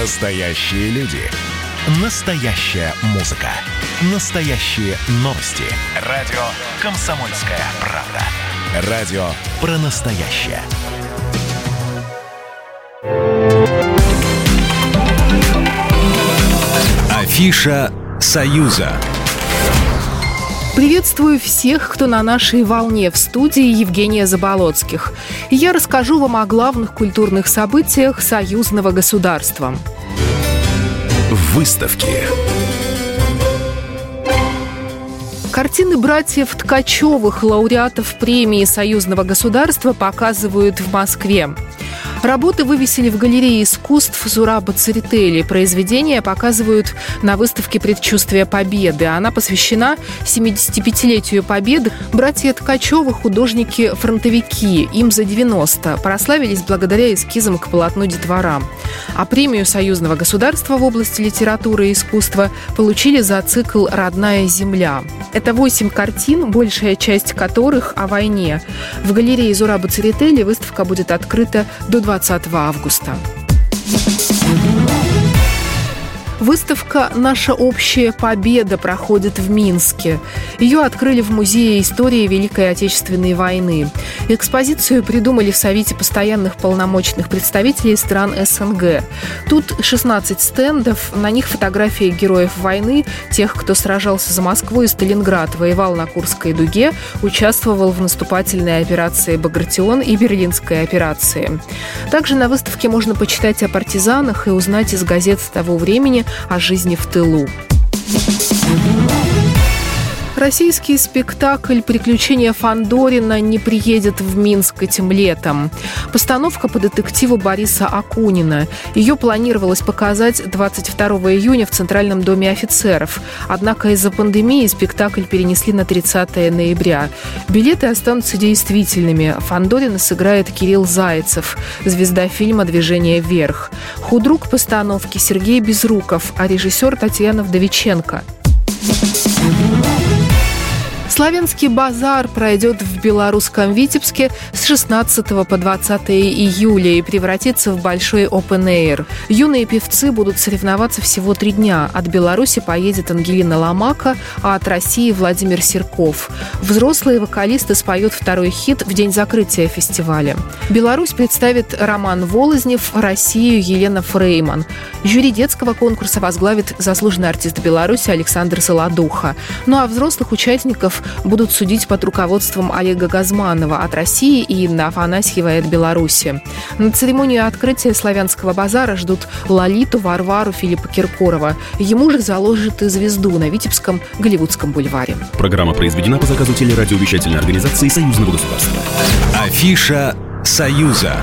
Настоящие люди. Настоящая музыка. Настоящие новости. Радио «Комсомольская правда». Радио про настоящее. Афиша «Союза». Приветствую всех, кто на нашей волне в студии Евгения Заболоцких. Я расскажу вам о главных культурных событиях союзного государства. Выставки. Картины братьев Ткачевых, лауреатов премии Союзного государства, показывают в Москве. Работы вывесили в галерее искусств Зураба Церетели. Произведения показывают на выставке «Предчувствие Победы». Она посвящена 75-летию Победы. Братья Ткачевы – художники-фронтовики. Им за 90. Прославились благодаря эскизам к полотну детвора. А премию Союзного государства в области литературы и искусства получили за цикл «Родная земля». Это восемь картин, большая часть которых о войне. В галерее Зураба Церетели выставка будет открыта до 20 августа. Выставка «Наша общая победа» проходит в Минске. Ее открыли в Музее истории Великой Отечественной войны. Экспозицию придумали в Совете постоянных полномочных представителей стран СНГ. Тут 16 стендов, на них фотографии героев войны, тех, кто сражался за Москву и Сталинград, воевал на Курской дуге, участвовал в наступательной операции «Багратион» и Берлинской операции. Также на выставке можно почитать о партизанах и узнать из газет того времени о жизни в тылу. Российский спектакль «Приключения Фандорина» не приедет в Минск этим летом. Постановка по детективу Бориса Акунина. Ее планировалось показать 22 июня в Центральном доме офицеров. Однако из-за пандемии спектакль перенесли на 30 ноября. Билеты останутся действительными. Фандорина сыграет Кирилл Зайцев, звезда фильма «Движение вверх». Худрук постановки Сергей Безруков, а режиссер Татьяна Вдовиченко. Славянский базар пройдет в белорусском Витебске с 16 по 20 июля и превратится в большой open air. Юные певцы будут соревноваться всего три дня. От Беларуси поедет Ангелина Ломака, а от России Владимир Серков. Взрослые вокалисты споют второй хит в день закрытия фестиваля. Беларусь представит Роман Волознев, Россию Елена Фрейман. Жюри детского конкурса возглавит заслуженный артист Беларуси Александр Солодуха. Ну а взрослых участников будут судить под руководством Олега Газманова от России и Инна Афанасьева от Беларуси. На церемонию открытия славянского базара ждут Лолиту, Варвару, Филиппа Киркорова. Ему же заложат и звезду на Витебском Голливудском бульваре. Программа произведена по заказу телерадиовещательной организации Союзного государства. Афиша «Союза».